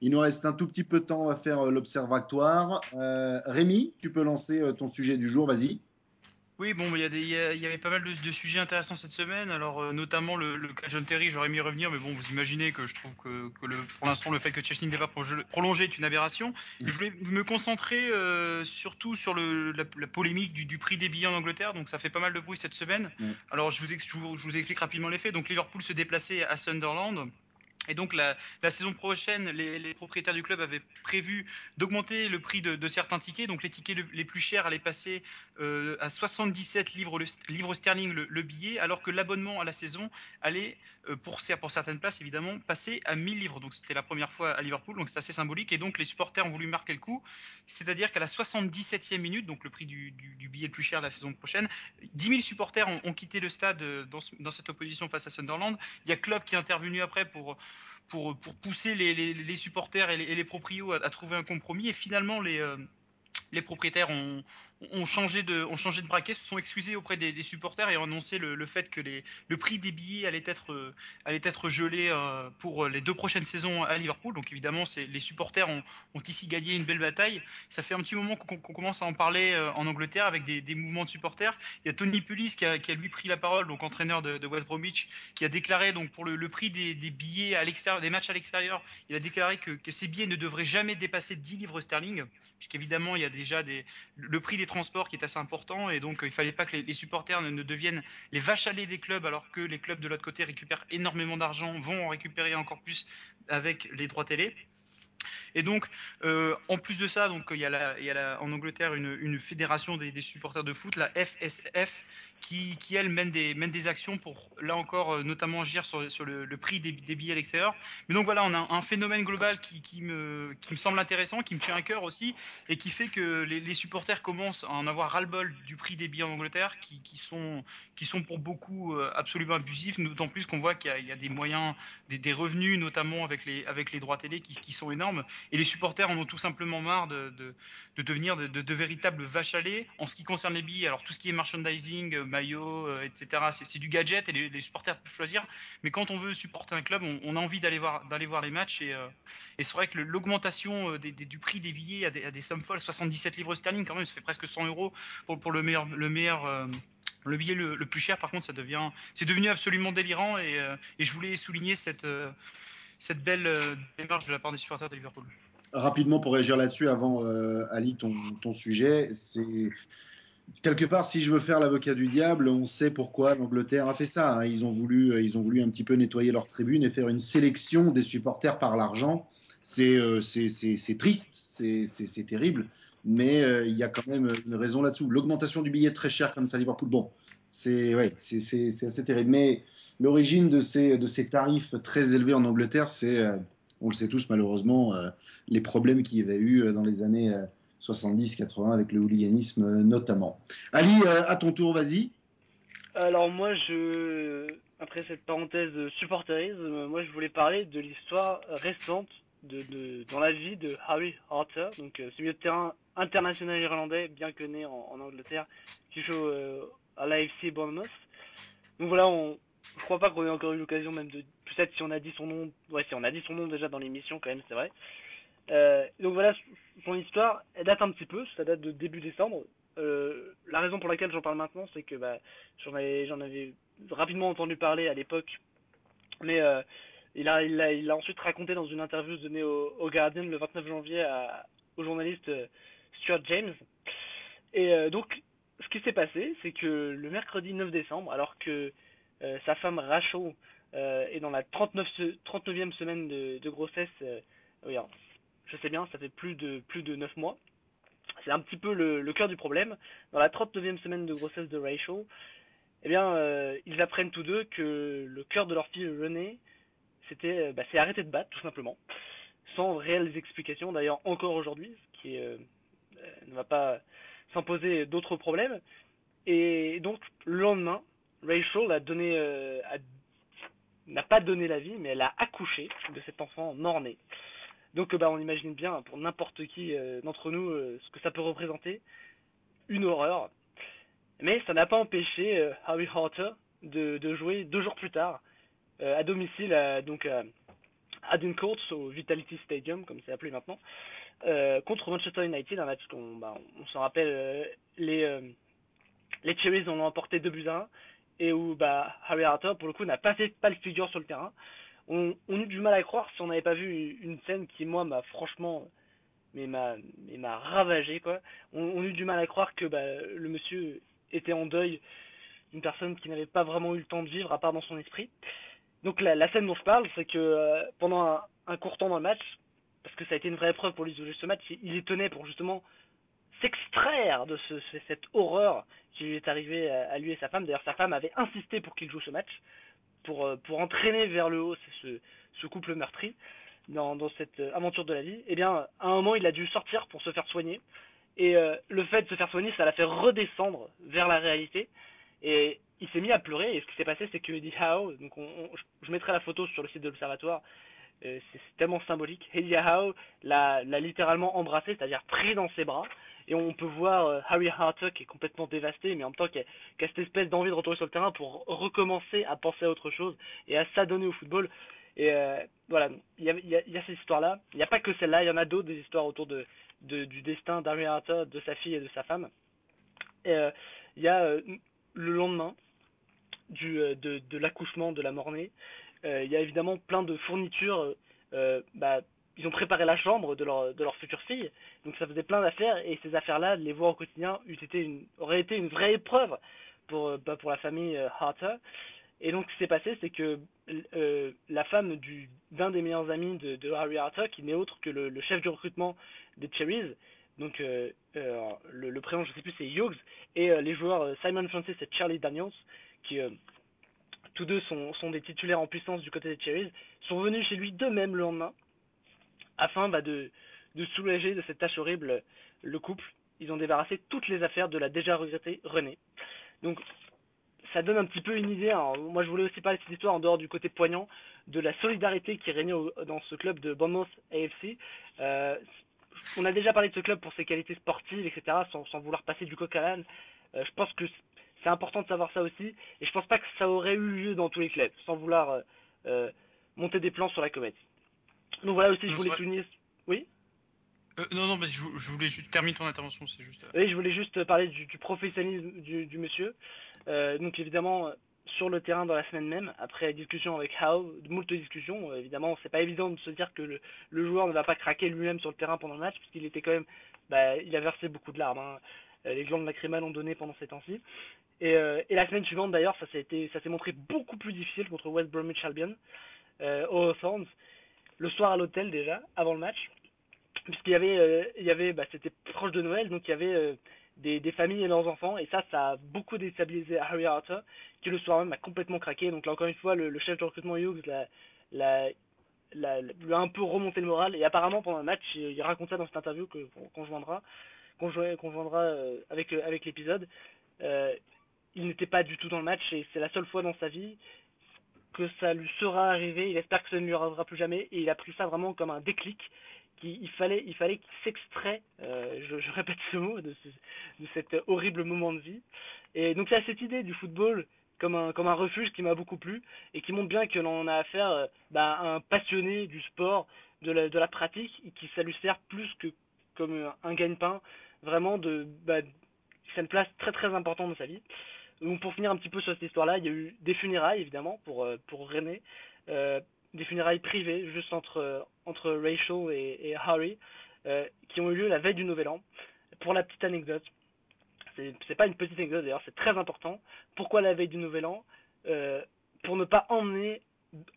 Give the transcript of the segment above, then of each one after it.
Il nous reste un tout petit peu de temps à faire l'observatoire. Rémi, tu peux lancer ton sujet du jour, vas-y. Oui, bon, il y, y, avait pas mal de, sujets intéressants cette semaine. Alors, euh, notamment le, le, cas John Terry, j'aurais mis revenir, mais bon, vous imaginez que je trouve que, que le, pour l'instant, le fait que Chesney n'ait pas prolongé est une aberration. je voulais me concentrer euh, surtout sur le, la, la, polémique du, du, prix des billets en Angleterre. Donc, ça fait pas mal de bruit cette semaine. Alors, je vous, je vous, je vous explique rapidement les faits. Donc, Liverpool se déplaçait à Sunderland. Et donc la, saison prochaine, les, propriétaires du club avaient prévu d'augmenter le prix de, certains tickets. Donc les tickets le, les plus chers allaient passer euh, à 77 livres, sterling le, le, billet, alors que l'abonnement à la saison allait, euh, pour, certaines places évidemment, passer à 1000 livres. Donc c'était la première fois à Liverpool, donc c'est assez symbolique. Et donc les supporters ont voulu marquer le coup, c'est-à-dire qu'à la 77e minute, donc le prix du, billet le plus cher la saison prochaine, 10 000 supporters ont, quitté le stade euh, dans, cette opposition face à Sunderland. Il y a Klopp qui est intervenu après pour pousser les, supporters et les, et proprios à, trouver un compromis. Et finalement, les, les propriétaires ont, changé de, braquet, se sont excusés auprès des, des supporters et ont annoncé le, fait que le prix des billets allait être, être gelé euh, pour les deux prochaines saisons à Liverpool. Donc évidemment, les supporters ont, ici gagné une belle bataille. Ça fait un petit moment qu'on qu commence à en parler euh, en Angleterre avec des, des, mouvements de supporters. Il y a Tony Pulis qui a, lui pris la parole, donc entraîneur de, de West Bromwich, qui a déclaré donc pour le, prix des, des, billets à l'extérieur, des matchs à l'extérieur, il a déclaré que, que ces billets ne devraient jamais dépasser 10 livres sterling, puisqu'évidemment il y a déjà le prix des transports qui est assez important et donc il fallait pas que les, supporters ne, ne, deviennent les vaches à lait des clubs alors que les clubs de l'autre côté récupèrent énormément d'argent, vont en récupérer encore plus avec les droits télé. Et donc, euh, en plus de ça, donc il y a, en Angleterre une, fédération des, supporters de foot, la FSF, qui, qui elle mène des, mène des actions pour là encore euh, notamment agir sur, sur le, prix des, billets à l'extérieur. Mais donc voilà, on a un phénomène global qui, qui, me, qui me semble intéressant, qui me tient à cœur aussi, et qui fait que les, supporters commencent à en avoir ras-le-bol du prix des billets en Angleterre, qui, qui, sont, qui sont pour beaucoup euh, absolument abusifs, d'autant plus qu'on voit qu'il y, y, a des moyens, des, des, revenus, notamment avec les, avec les droits télé, qui, qui sont énormes. Et les supporters en ont tout simplement marre de, de, de devenir de, de, véritables vaches à lait en ce qui concerne les billets. Alors tout ce qui est merchandising, maillot, euh, etc., c'est du gadget et les, supporters peuvent choisir. Mais quand on veut supporter un club, on, a envie d'aller voir, les matchs. Et, euh, c'est vrai que l'augmentation euh, du prix des billets à des, sommes folles, 77 livres sterling quand même, ça fait presque 100 euros pour, le meilleur, le meilleur le billet le, plus cher, par contre, ça devient, c'est devenu absolument délirant et, je voulais souligner cette, belle démarche de la part des supporters de Liverpool rapidement pour réagir là-dessus avant Ali ton, ton sujet, c'est quelque part si je veux faire l'avocat du diable, on sait pourquoi l'Angleterre a fait ça. Hein. Ils ont voulu euh, ils ont voulu un petit peu nettoyer leur tribune et faire une sélection des supporters par l'argent. C'est euh, triste, c'est terrible, mais euh, il y a quand même une raison là-dessous. L'augmentation du billet très cher comme ça à Liverpool, bon, c'est ouais, assez terrible. Mais l'origine de ces de ces tarifs très élevés en Angleterre, c'est euh, on le sait tous malheureusement, les problèmes qu'il y avait eu dans les années 70-80 euh, avec le hooliganisme notamment. Ali, à ton tour, vas-y. Alors moi, je, après cette parenthèse supporterisme, moi je voulais parler de l'histoire récente dans la vie de Harry Harter, donc ce milieu de terrain international irlandais, bien que né en, Angleterre, qui joue euh, à l'AFC Bournemouth. Donc voilà, on, je crois pas qu'on ait encore eu l'occasion même de peut-être si on a dit son nom, ouais, si on a dit son nom déjà dans l'émission, quand même, c'est vrai. Euh, donc voilà, son histoire, elle date un petit peu, ça date de début décembre. Euh, la raison pour laquelle j'en parle maintenant, c'est que bah, j'en avais, rapidement entendu parler à l'époque, mais euh, il, a, ensuite raconté dans une interview donnée au, Guardian le 29 janvier à, au journaliste Stuart James. Et donc, ce qui s'est passé, c'est que le mercredi 9 décembre, alors que sa femme Rachel et dans la 39, 39e semaine de, grossesse, oui, je sais bien, ça fait plus de, plus de 9 mois. C'est un petit peu le, cœur du problème. Dans la 39e semaine de grossesse de Rachel, eh bien, euh, ils apprennent tous deux que le cœur de leur fille René c'était, bah, c'est arrêté de battre, tout simplement, sans réelles explications. D'ailleurs, encore aujourd'hui, ce qui euh, ne va pas s'imposer d'autres problèmes. Et donc, le lendemain, Rachel euh, n'a pas donné la vie, mais elle a accouché de cet enfant mort-né. Donc bah, on imagine bien pour n'importe qui euh, d'entre nous euh, ce que ça peut représenter, une horreur. Mais ça n'a pas empêché euh, Harry Harter de, jouer deux jours plus tard euh, à domicile à, donc à, à Court au Vitality Stadium, comme c'est appelé maintenant, euh, contre Manchester United, un match qu'on bah, on s'en rappelle, euh, les, euh, les ont emporté 2 buts à 1, et où bah, Harry Arthur, pour le coup, n'a pas fait pas le figure sur le terrain. On, on, a du mal à croire si on n'avait pas vu une scène qui, moi, m'a franchement mais m'a m'a ravagé quoi. On, on, a eu du mal à croire que bah, le monsieur était en deuil d'une personne qui n'avait pas vraiment eu le temps de vivre à part dans son esprit. Donc la, scène dont je parle, c'est que euh, pendant un, court temps dans le match, parce que ça a été une vraie épreuve pour lui de ce match, il, il tenait pour justement s'extraire de ce, cette horreur qui lui est arrivée à lui et sa femme. D'ailleurs, sa femme avait insisté pour qu'il joue ce match, pour, euh, pour entraîner vers le haut ce, ce couple meurtri dans, cette aventure de la vie. Eh bien, à un moment, il a dû sortir pour se faire soigner. Et euh, le fait de se faire soigner, ça l'a fait redescendre vers la réalité. Et il s'est mis à pleurer et ce qui s'est passé c'est que Eddie Howe, donc on, on, je mettrai la photo sur le site de l'observatoire, euh, c'est tellement symbolique. Eddie Howe l'a littéralement embrassé, c'est-à-dire pris dans ses bras. Et on peut voir euh, Harry Hartuck qui est complètement dévasté, mais en même temps qui a, cette espèce d'envie de retourner sur le terrain pour recommencer à penser à autre chose et à s'adonner au football. Et euh, voilà, il y a, y, cette histoire-là. Il n'y a pas que celle-là, il y en a d'autres, des histoires autour de, du destin d'Harry Hartuck, de sa fille et de sa femme. Et euh, il y a le lendemain, du, de, l'accouchement de la mort-née. Euh, il y a évidemment plein de fournitures. Bah, ils ont préparé la chambre de leur, future fille, donc ça faisait plein d'affaires, et ces affaires-là, les voir au quotidien, été une, aurait été une vraie épreuve pour, bah, pour la famille euh, Harter. Et donc ce qui s'est passé, c'est que euh, la femme du d'un des meilleurs amis de, Harry Harter, qui n'est autre que le, chef du recrutement des Cherries, donc euh, euh, le, prénom je sais plus c'est Hughes, et les joueurs Simon Francis et Charlie Daniels, qui euh, tous deux sont, sont, des titulaires en puissance du côté des Cherries, sont venus chez lui d'eux-mêmes le lendemain, afin bah, de, soulager de cette tâche horrible le couple. Ils ont débarrassé toutes les affaires de la déjà regrettée Renée. Donc ça donne un petit peu une idée. Alors, moi, je voulais aussi parler de cette histoire en dehors du côté poignant, de la solidarité qui régnait dans ce club de Bournemouth AFC. Euh, on a déjà parlé de ce club pour ses qualités sportives, etc., sans, vouloir passer du coq à. Euh, je pense que c'est important de savoir ça aussi. Et je pense pas que ça aurait eu lieu dans tous les clubs, sans vouloir euh, monter des plans sur la comète. Donc voilà aussi, je voulais souligner. Oui euh, non, non, mais je, je, voulais juste terminer ton intervention, c'est juste. Euh. Oui, je voulais juste parler du, du professionnalisme du, du monsieur. Euh, donc évidemment, sur le terrain dans la semaine même, après discussion avec Howe, moult discussions, évidemment, c'est pas évident de se dire que le, le joueur ne va pas craquer lui-même sur le terrain pendant le match, puisqu'il était quand même, bah, il a versé beaucoup de larmes. Hein. Les glandes lacrymales ont donné pendant ces temps-ci. Et, et, la semaine suivante, d'ailleurs, ça s'est montré beaucoup plus difficile contre West Bromwich Albion euh, au Hawthorns, le soir à l'hôtel déjà, avant le match, puisqu'il y avait, euh, bah, c'était proche de Noël, donc il y avait euh, des, familles et leurs enfants, et ça, ça a beaucoup déstabilisé Harry Arthur, qui le soir même a complètement craqué. Donc là, encore une fois, le, chef de recrutement Hughes l'a, l'a, l'a, lui a un peu remonté le moral, et apparemment pendant le match, il, raconte ça dans cette interview que qu'on joindra, qu'on joindra euh, avec avec l'épisode. Euh, il n'était pas du tout dans le match et c'est la seule fois dans sa vie que ça lui sera arrivé. Il espère que ça ne lui arrivera plus jamais et il a pris ça vraiment comme un déclic. Qui, il fallait, il fallait qu'il s'extrait, euh, je, répète ce mot, de, ce, de cet horrible moment de vie. Et donc a cette idée du football comme un, refuge qui m'a beaucoup plu et qui montre bien que l'on a affaire euh, bah, à un passionné du sport, de la, de la pratique, et qui ça lui sert plus que comme un gagne-pain, vraiment de, bah, c'est une place très très importante dans sa vie. Pour finir un petit peu sur cette histoire-là, il y a eu des funérailles évidemment pour euh, pour René, euh, des funérailles privées juste entre entre Rachel et, et Harry, euh, qui ont eu lieu la veille du Nouvel An. Pour la petite anecdote, c'est pas une petite anecdote d'ailleurs, c'est très important. Pourquoi la veille du Nouvel An? Pour ne pas emmener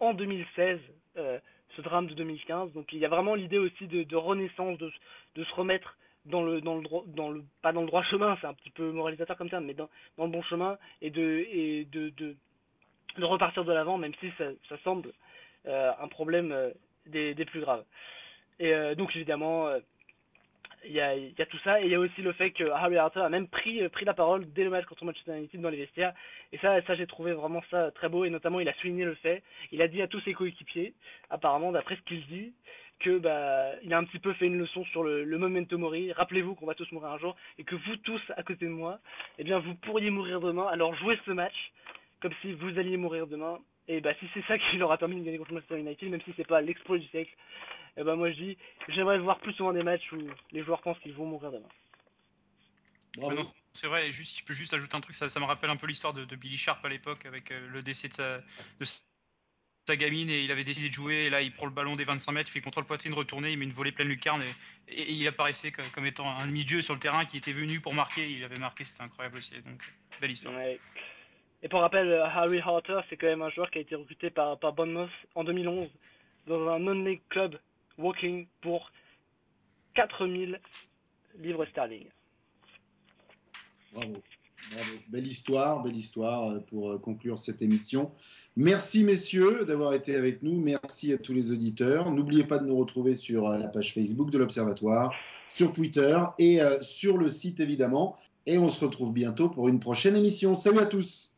en 2016 euh, ce drame de 2015. Donc il y a vraiment l'idée aussi de, de renaissance, de, de se remettre pas dans le droit chemin c'est un petit peu moralisateur comme ça mais dans le bon chemin et de repartir de l'avant même si ça, semble euh, un problème euh, des, plus graves. Et euh, donc évidemment il y a tout ça et il y a aussi le fait que Harry Arthur a même pris pris la parole dès le match contre Manchester United dans les vestiaires. Et ça ça j'ai trouvé vraiment ça très beau et notamment il a souligné le fait il a dit à tous ses coéquipiers apparemment d'après ce qu'il dit que bah il a un petit peu fait une leçon sur le, le memento mori. Rappelez-vous qu'on va tous mourir un jour et que vous tous à côté de moi, eh bien vous pourriez mourir demain. Alors jouez ce match comme si vous alliez mourir demain Et bah si c'est ça qui leur a permis de gagner contre Manchester United, même si c'est pas l'exploit du siècle, et bah moi je dis, j'aimerais voir plus souvent des matchs où les joueurs pensent qu'ils vont mourir demain. Bravo. Non, c'est vrai, et juste, si je peux juste ajouter un truc, ça, ça me rappelle un peu l'histoire de, de Billy Sharp à l'époque avec euh, le décès de sa, de sa gamine et il avait décidé de jouer et là il prend le ballon des 25 mètres, il fait contrôle poitrine retourné, il met une volée pleine lucarne et, et, et il apparaissait comme, comme étant un demi-dieu sur le terrain qui était venu pour marquer, il avait marqué, c'était incroyable aussi, donc belle histoire. Ouais. Et pour rappel, Harry Harter, c'est quand même un joueur qui a été recruté par, par Bournemouth en 2011 dans un non-league club Woking pour 4000 livres sterling. Bravo. Belle histoire, belle histoire euh, pour euh, conclure cette émission. Merci messieurs d'avoir été avec nous. Merci à tous les auditeurs. N'oubliez pas de nous retrouver sur euh, la page Facebook de l'Observatoire, sur Twitter et sur le site évidemment. Et on se retrouve bientôt pour une prochaine émission. Salut à tous.